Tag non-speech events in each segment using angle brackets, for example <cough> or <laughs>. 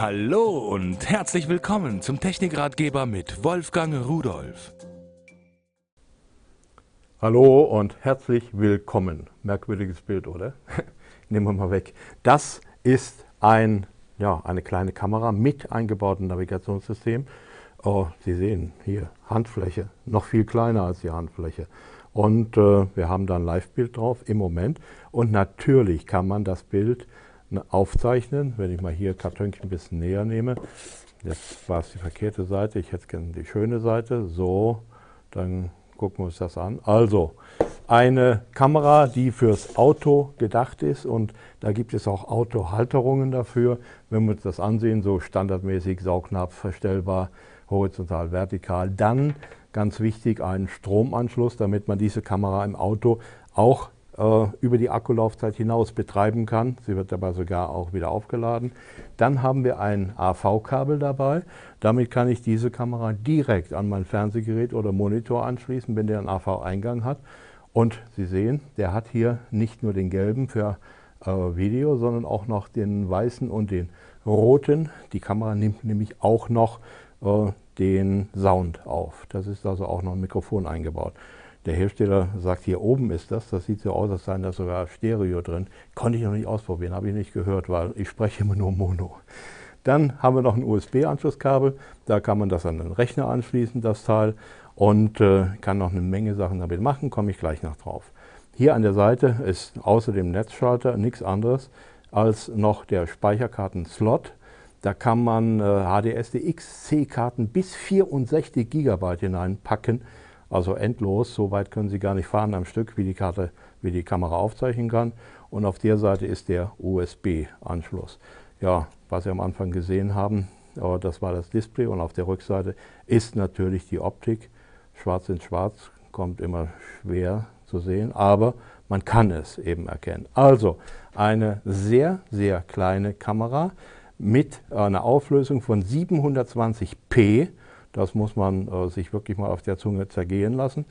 Hallo und herzlich willkommen zum Technikratgeber mit Wolfgang Rudolf. Hallo und herzlich willkommen. Merkwürdiges Bild, oder? <laughs> Nehmen wir mal weg. Das ist ein, ja, eine kleine Kamera mit eingebautem Navigationssystem. Oh, Sie sehen hier Handfläche, noch viel kleiner als die Handfläche. Und äh, wir haben da ein Live-Bild drauf im Moment. Und natürlich kann man das Bild aufzeichnen. Wenn ich mal hier Kartönchen ein bisschen näher nehme, jetzt war es die verkehrte Seite, ich hätte gerne die schöne Seite, so, dann gucken wir uns das an. Also, eine Kamera, die fürs Auto gedacht ist und da gibt es auch Autohalterungen dafür. Wenn wir uns das ansehen, so standardmäßig Saugnapf verstellbar, horizontal, vertikal. Dann, ganz wichtig, ein Stromanschluss, damit man diese Kamera im Auto auch über die Akkulaufzeit hinaus betreiben kann. Sie wird dabei sogar auch wieder aufgeladen. Dann haben wir ein AV-Kabel dabei. Damit kann ich diese Kamera direkt an mein Fernsehgerät oder Monitor anschließen, wenn der einen AV-Eingang hat. Und Sie sehen, der hat hier nicht nur den gelben für äh, Video, sondern auch noch den weißen und den roten. Die Kamera nimmt nämlich auch noch äh, den Sound auf. Das ist also auch noch ein Mikrofon eingebaut. Der Hersteller sagt, hier oben ist das, das sieht so aus, als sei da sogar Stereo drin. Konnte ich noch nicht ausprobieren, habe ich nicht gehört, weil ich spreche immer nur Mono. Dann haben wir noch ein USB-Anschlusskabel, da kann man das an den Rechner anschließen, das Teil, und äh, kann noch eine Menge Sachen damit machen, komme ich gleich noch drauf. Hier an der Seite ist außer dem Netzschalter nichts anderes als noch der Speicherkarten-Slot. Da kann man äh, HDSDX-C-Karten bis 64 GB hineinpacken. Also endlos, so weit können Sie gar nicht fahren am Stück, wie die Karte, wie die Kamera aufzeichnen kann. Und auf der Seite ist der USB-Anschluss. Ja, was Sie am Anfang gesehen haben, das war das Display und auf der Rückseite ist natürlich die Optik. Schwarz in Schwarz kommt immer schwer zu sehen, aber man kann es eben erkennen. Also eine sehr, sehr kleine Kamera mit einer Auflösung von 720p das muss man äh, sich wirklich mal auf der Zunge zergehen lassen.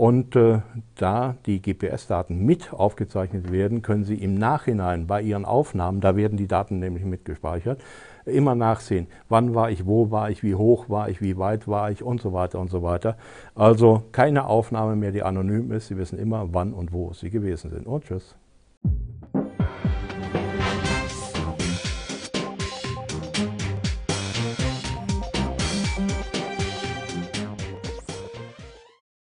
Und äh, da die GPS-Daten mit aufgezeichnet werden, können Sie im Nachhinein bei Ihren Aufnahmen, da werden die Daten nämlich mitgespeichert, immer nachsehen, wann war ich, wo war ich, wie hoch war ich, wie weit war ich und so weiter und so weiter. Also keine Aufnahme mehr, die anonym ist. Sie wissen immer, wann und wo Sie gewesen sind. Und tschüss.